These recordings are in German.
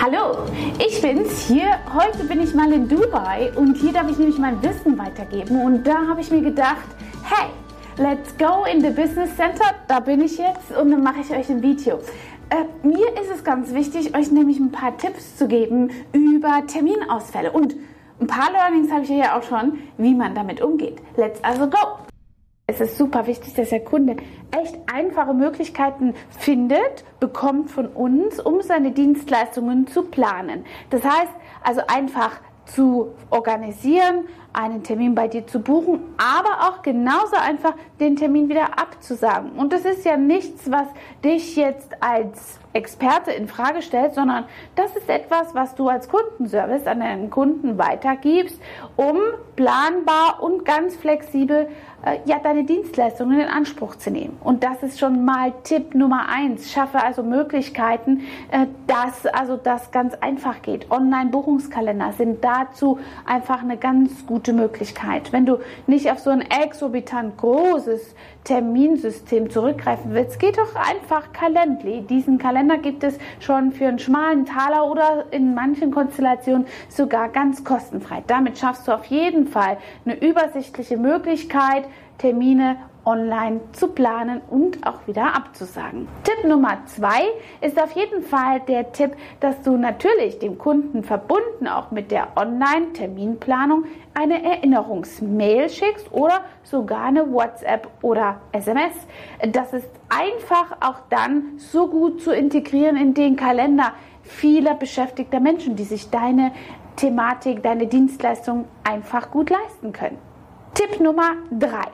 Hallo, ich bin's hier. Heute bin ich mal in Dubai und hier darf ich nämlich mein Wissen weitergeben. Und da habe ich mir gedacht, hey, let's go in the Business Center. Da bin ich jetzt und dann mache ich euch ein Video. Äh, mir ist es ganz wichtig, euch nämlich ein paar Tipps zu geben über Terminausfälle. Und ein paar Learnings habe ich ja auch schon, wie man damit umgeht. Let's also go! Es ist super wichtig, dass der Kunde echt einfache Möglichkeiten findet, bekommt von uns, um seine Dienstleistungen zu planen. Das heißt also einfach zu organisieren, einen Termin bei dir zu buchen, aber auch genauso einfach den Termin wieder abzusagen. Und das ist ja nichts, was dich jetzt als Experte in Frage stellt, sondern das ist etwas, was du als Kundenservice an deinen Kunden weitergibst, um planbar und ganz flexibel äh, ja, deine Dienstleistungen in Anspruch zu nehmen. Und das ist schon mal Tipp Nummer eins. Schaffe also Möglichkeiten, äh, dass also das ganz einfach geht. Online-Buchungskalender sind dazu einfach eine ganz gute Möglichkeit. Wenn du nicht auf so ein exorbitant großes Terminsystem zurückgreifen willst, geh doch einfach Calendly. Diesen Kalender gibt es schon für einen schmalen Taler oder in manchen Konstellationen sogar ganz kostenfrei. Damit schaffst du auf jeden Fall eine übersichtliche Möglichkeit, Termine online zu planen und auch wieder abzusagen. Tipp Nummer zwei ist auf jeden Fall der Tipp, dass du natürlich dem Kunden verbunden auch mit der Online-Terminplanung eine Erinnerungsmail schickst oder sogar eine WhatsApp oder SMS. Das ist einfach auch dann so gut zu integrieren in den Kalender vieler beschäftigter Menschen, die sich deine Thematik, deine Dienstleistung einfach gut leisten können. Tipp Nummer drei.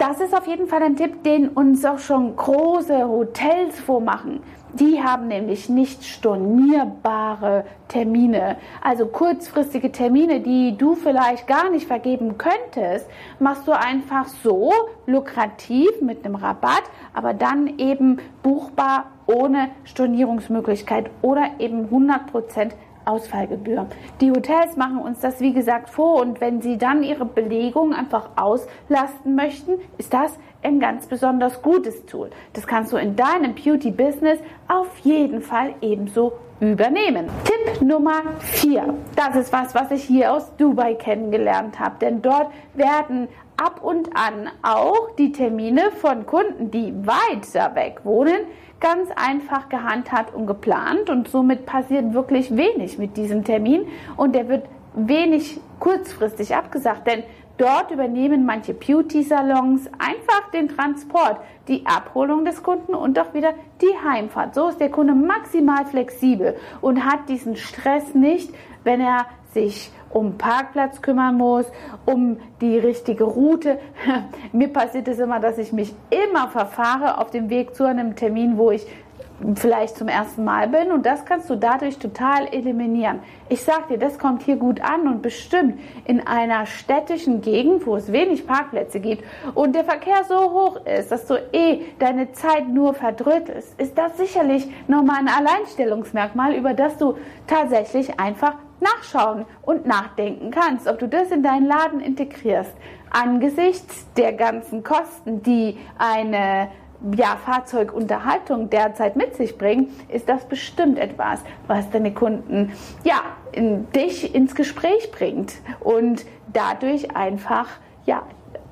Das ist auf jeden Fall ein Tipp, den uns auch schon große Hotels vormachen. Die haben nämlich nicht stornierbare Termine, also kurzfristige Termine, die du vielleicht gar nicht vergeben könntest, machst du einfach so lukrativ mit einem Rabatt, aber dann eben buchbar ohne Stornierungsmöglichkeit oder eben 100% Ausfallgebühr. Die Hotels machen uns das wie gesagt vor und wenn sie dann ihre Belegung einfach auslasten möchten, ist das ein ganz besonders gutes Tool. Das kannst du in deinem Beauty-Business auf jeden Fall ebenso übernehmen. Tipp Nummer 4. Das ist was, was ich hier aus Dubai kennengelernt habe, denn dort werden ab und an auch die Termine von Kunden, die weiter weg wohnen, ganz einfach gehandhabt und geplant. Und somit passiert wirklich wenig mit diesem Termin. Und der wird wenig kurzfristig abgesagt, denn dort übernehmen manche Beauty-Salons einfach den Transport, die Abholung des Kunden und auch wieder die Heimfahrt. So ist der Kunde maximal flexibel und hat diesen Stress nicht, wenn er sich um Parkplatz kümmern muss, um die richtige Route. Mir passiert es immer, dass ich mich immer verfahre auf dem Weg zu einem Termin, wo ich vielleicht zum ersten Mal bin und das kannst du dadurch total eliminieren. Ich sag dir, das kommt hier gut an und bestimmt in einer städtischen Gegend, wo es wenig Parkplätze gibt und der Verkehr so hoch ist, dass du eh deine Zeit nur verdrüttelst, ist das sicherlich nochmal ein Alleinstellungsmerkmal, über das du tatsächlich einfach nachschauen und nachdenken kannst, ob du das in deinen Laden integrierst. Angesichts der ganzen Kosten, die eine ja, Fahrzeugunterhaltung derzeit mit sich bringt, ist das bestimmt etwas, was deine Kunden ja, in dich ins Gespräch bringt und dadurch einfach ja,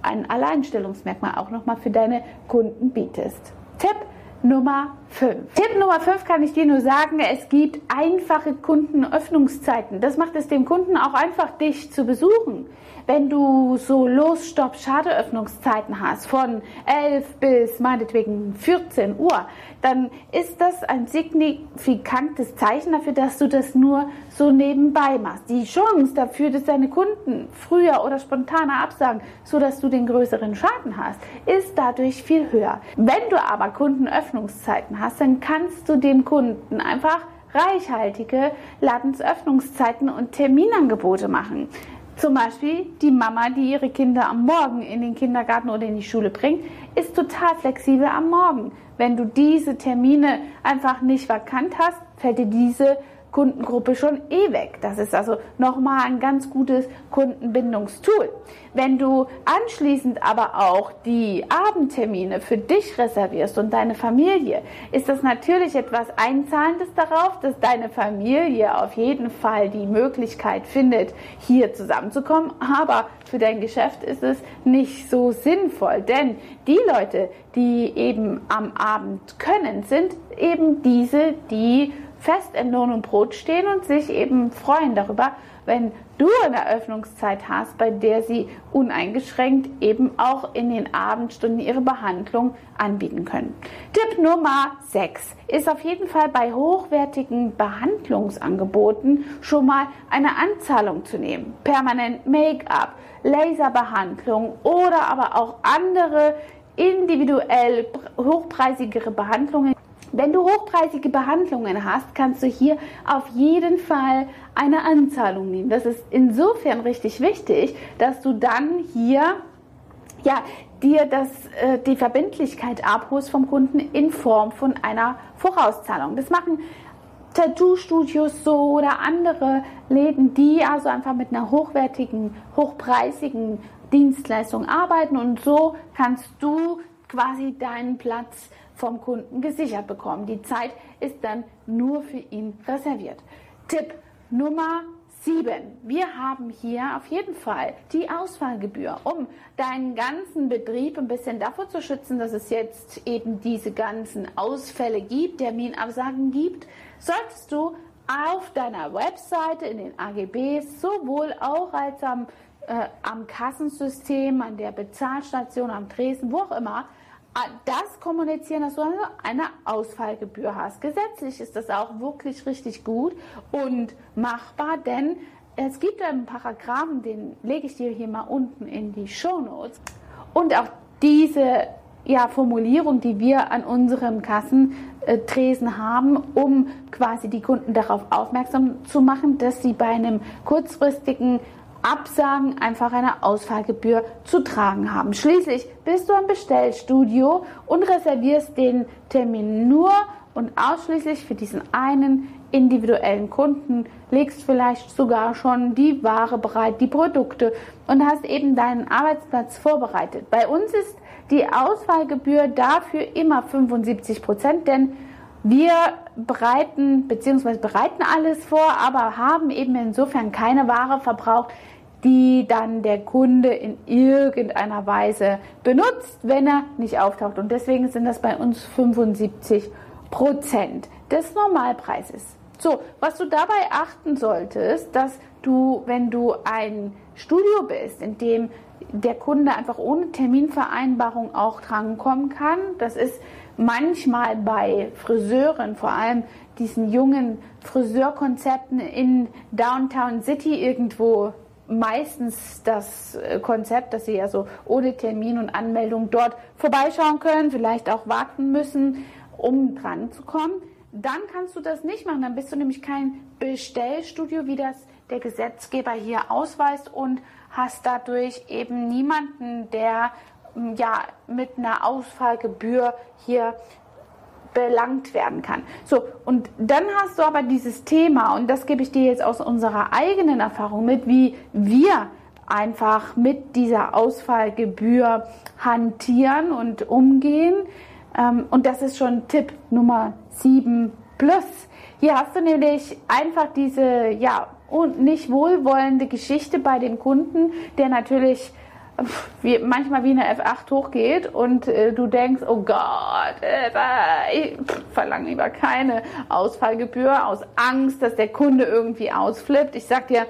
ein Alleinstellungsmerkmal auch nochmal für deine Kunden bietest. Tipp Nummer 5. Tipp Nummer 5 kann ich dir nur sagen, es gibt einfache Kundenöffnungszeiten. Das macht es dem Kunden auch einfach, dich zu besuchen. Wenn du so Los, Stopp, Schadeöffnungszeiten hast von 11 bis meinetwegen 14 Uhr, dann ist das ein signifikantes Zeichen dafür, dass du das nur so nebenbei machst. Die Chance dafür, dass deine Kunden früher oder spontaner absagen, so dass du den größeren Schaden hast, ist dadurch viel höher. Wenn du aber Kundenöffnungszeiten hast, dann kannst du dem Kunden einfach reichhaltige Ladensöffnungszeiten und Terminangebote machen. Zum Beispiel die Mama, die ihre Kinder am Morgen in den Kindergarten oder in die Schule bringt, ist total flexibel am Morgen. Wenn du diese Termine einfach nicht vakant hast, fällt dir diese Kundengruppe schon eh weg. Das ist also nochmal ein ganz gutes Kundenbindungstool. Wenn du anschließend aber auch die Abendtermine für dich reservierst und deine Familie, ist das natürlich etwas Einzahlendes darauf, dass deine Familie auf jeden Fall die Möglichkeit findet, hier zusammenzukommen. Aber für dein Geschäft ist es nicht so sinnvoll, denn die Leute, die eben am Abend können, sind eben diese, die fest in Lohn und Brot stehen und sich eben freuen darüber, wenn du eine Öffnungszeit hast, bei der sie uneingeschränkt eben auch in den Abendstunden ihre Behandlung anbieten können. Tipp Nummer 6 ist auf jeden Fall bei hochwertigen Behandlungsangeboten schon mal eine Anzahlung zu nehmen. Permanent Make-up, Laserbehandlung oder aber auch andere individuell hochpreisigere Behandlungen wenn du hochpreisige Behandlungen hast, kannst du hier auf jeden Fall eine Anzahlung nehmen. Das ist insofern richtig wichtig, dass du dann hier ja, dir das, äh, die Verbindlichkeit abholst vom Kunden in Form von einer Vorauszahlung. Das machen Tattoo-Studios so oder andere Läden, die also einfach mit einer hochwertigen, hochpreisigen Dienstleistung arbeiten und so kannst du quasi deinen Platz vom Kunden gesichert bekommen. Die Zeit ist dann nur für ihn reserviert. Tipp Nummer 7. Wir haben hier auf jeden Fall die Ausfallgebühr, um deinen ganzen Betrieb ein bisschen davor zu schützen, dass es jetzt eben diese ganzen Ausfälle gibt, Terminabsagen gibt. Solltest du auf deiner Webseite in den AGBs sowohl auch als am, äh, am Kassensystem, an der Bezahlstation, am Tresen, wo auch immer, das kommunizieren, dass du eine Ausfallgebühr hast. Gesetzlich ist das auch wirklich richtig gut und machbar, denn es gibt einen Paragraphen, den lege ich dir hier mal unten in die Show Notes. Und auch diese ja, Formulierung, die wir an unserem Kassentresen haben, um quasi die Kunden darauf aufmerksam zu machen, dass sie bei einem kurzfristigen Absagen einfach eine Ausfallgebühr zu tragen haben. Schließlich bist du am Bestellstudio und reservierst den Termin nur und ausschließlich für diesen einen individuellen Kunden, legst vielleicht sogar schon die Ware bereit, die Produkte und hast eben deinen Arbeitsplatz vorbereitet. Bei uns ist die Ausfallgebühr dafür immer 75 Prozent, denn wir bereiten bzw. bereiten alles vor, aber haben eben insofern keine Ware verbraucht, die dann der Kunde in irgendeiner Weise benutzt, wenn er nicht auftaucht. Und deswegen sind das bei uns 75 Prozent des Normalpreises. So, was du dabei achten solltest, dass du, wenn du ein Studio bist, in dem der Kunde einfach ohne Terminvereinbarung auch drankommen kann, das ist manchmal bei Friseuren, vor allem diesen jungen Friseurkonzepten in Downtown City irgendwo meistens das äh, Konzept, dass sie ja so ohne Termin und Anmeldung dort vorbeischauen können, vielleicht auch warten müssen, um dran zu kommen. Dann kannst du das nicht machen. Dann bist du nämlich kein Bestellstudio, wie das der Gesetzgeber hier ausweist und hast dadurch eben niemanden, der ja mit einer Ausfallgebühr hier belangt werden kann. So, und dann hast du aber dieses Thema, und das gebe ich dir jetzt aus unserer eigenen Erfahrung mit, wie wir einfach mit dieser Ausfallgebühr hantieren und umgehen. Ähm, und das ist schon Tipp Nummer 7 plus. Hier hast du nämlich einfach diese, ja, und nicht wohlwollende Geschichte bei dem Kunden, der natürlich wie, manchmal wie eine F8 hochgeht und äh, du denkst, oh Gott, äh, ich verlange lieber keine Ausfallgebühr aus Angst, dass der Kunde irgendwie ausflippt. Ich sag dir,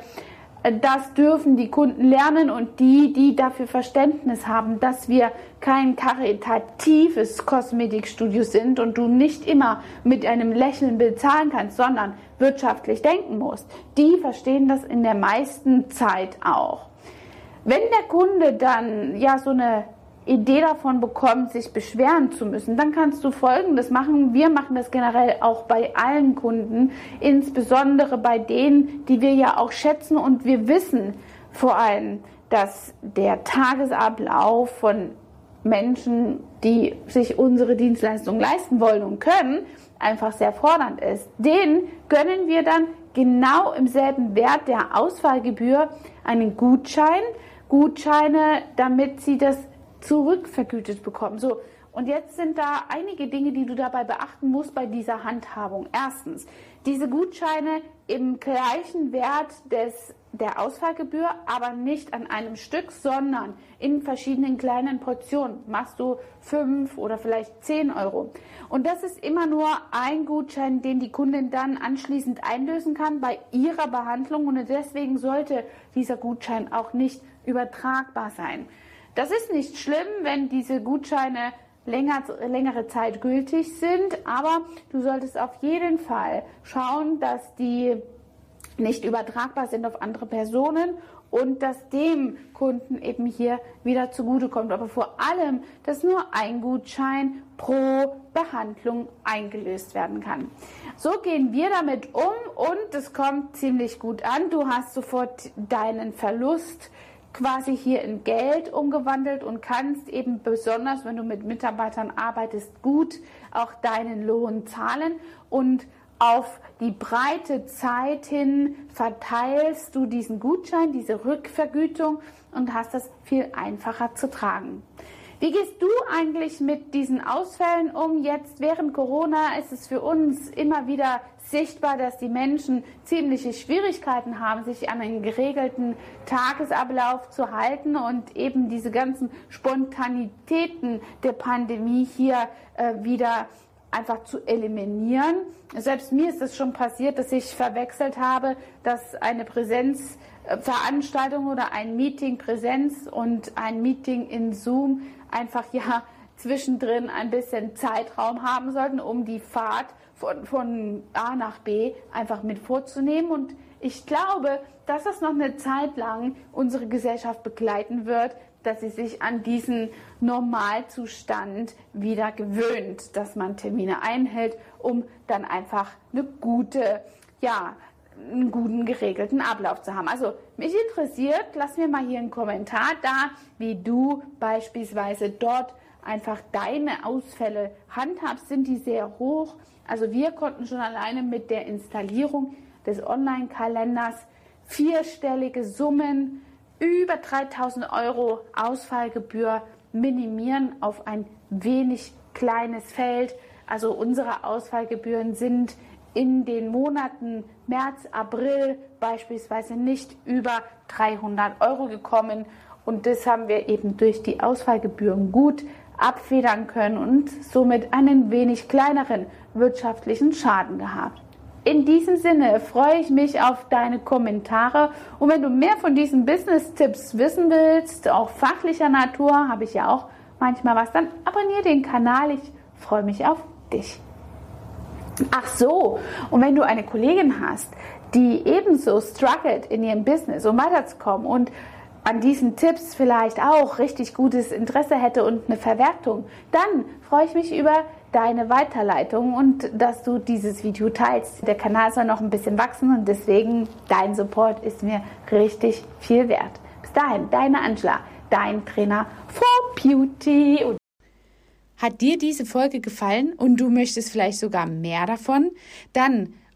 äh, das dürfen die Kunden lernen und die, die dafür Verständnis haben, dass wir kein karitatives Kosmetikstudio sind und du nicht immer mit einem Lächeln bezahlen kannst, sondern wirtschaftlich denken musst, die verstehen das in der meisten Zeit auch. Wenn der Kunde dann ja so eine Idee davon bekommt, sich beschweren zu müssen, dann kannst du Folgendes machen. Wir machen das generell auch bei allen Kunden, insbesondere bei denen, die wir ja auch schätzen und wir wissen vor allem, dass der Tagesablauf von Menschen, die sich unsere Dienstleistung leisten wollen und können, einfach sehr fordernd ist. Denen gönnen wir dann genau im selben Wert der Auswahlgebühr einen Gutschein. Gutscheine, damit sie das zurückvergütet bekommen. So, und jetzt sind da einige Dinge, die du dabei beachten musst bei dieser Handhabung. Erstens, diese Gutscheine im gleichen Wert des, der Ausfallgebühr, aber nicht an einem Stück, sondern in verschiedenen kleinen Portionen. Machst du fünf oder vielleicht zehn Euro. Und das ist immer nur ein Gutschein, den die Kundin dann anschließend einlösen kann bei ihrer Behandlung. Und deswegen sollte dieser Gutschein auch nicht übertragbar sein. Das ist nicht schlimm, wenn diese Gutscheine länger, längere Zeit gültig sind, aber du solltest auf jeden Fall schauen, dass die nicht übertragbar sind auf andere Personen und dass dem Kunden eben hier wieder zugutekommt. Aber vor allem, dass nur ein Gutschein pro Behandlung eingelöst werden kann. So gehen wir damit um und es kommt ziemlich gut an. Du hast sofort deinen Verlust quasi hier in Geld umgewandelt und kannst eben besonders, wenn du mit Mitarbeitern arbeitest, gut auch deinen Lohn zahlen und auf die breite Zeit hin verteilst du diesen Gutschein, diese Rückvergütung und hast das viel einfacher zu tragen. Wie gehst du eigentlich mit diesen Ausfällen um? Jetzt während Corona ist es für uns immer wieder sichtbar, dass die Menschen ziemliche Schwierigkeiten haben, sich an einen geregelten Tagesablauf zu halten und eben diese ganzen Spontanitäten der Pandemie hier äh, wieder einfach zu eliminieren. Selbst mir ist es schon passiert, dass ich verwechselt habe, dass eine Präsenzveranstaltung oder ein Meeting Präsenz und ein Meeting in Zoom einfach ja zwischendrin ein bisschen Zeitraum haben sollten, um die Fahrt von, von A nach B einfach mit vorzunehmen. Und ich glaube, dass das noch eine Zeit lang unsere Gesellschaft begleiten wird, dass sie sich an diesen Normalzustand wieder gewöhnt, dass man Termine einhält, um dann einfach eine gute, ja, einen guten geregelten Ablauf zu haben. Also mich interessiert, lass mir mal hier einen Kommentar da, wie du beispielsweise dort einfach deine Ausfälle handhabst. Sind die sehr hoch? Also wir konnten schon alleine mit der Installierung des Online-Kalenders vierstellige Summen über 3000 Euro Ausfallgebühr minimieren auf ein wenig kleines Feld. Also unsere Ausfallgebühren sind in den Monaten März, April beispielsweise nicht über 300 Euro gekommen. Und das haben wir eben durch die Ausfallgebühren gut abfedern können und somit einen wenig kleineren wirtschaftlichen Schaden gehabt. In diesem Sinne freue ich mich auf deine Kommentare und wenn du mehr von diesen Business-Tipps wissen willst, auch fachlicher Natur, habe ich ja auch manchmal was, dann abonniere den Kanal. Ich freue mich auf dich. Ach so, und wenn du eine Kollegin hast, die ebenso struggelt in ihrem Business, um weiterzukommen und an diesen Tipps vielleicht auch richtig gutes Interesse hätte und eine Verwertung, dann freue ich mich über deine Weiterleitung und dass du dieses Video teilst. Der Kanal soll noch ein bisschen wachsen und deswegen dein Support ist mir richtig viel wert. Bis dahin, deine Angela, dein Trainer for Beauty. Hat dir diese Folge gefallen und du möchtest vielleicht sogar mehr davon? Dann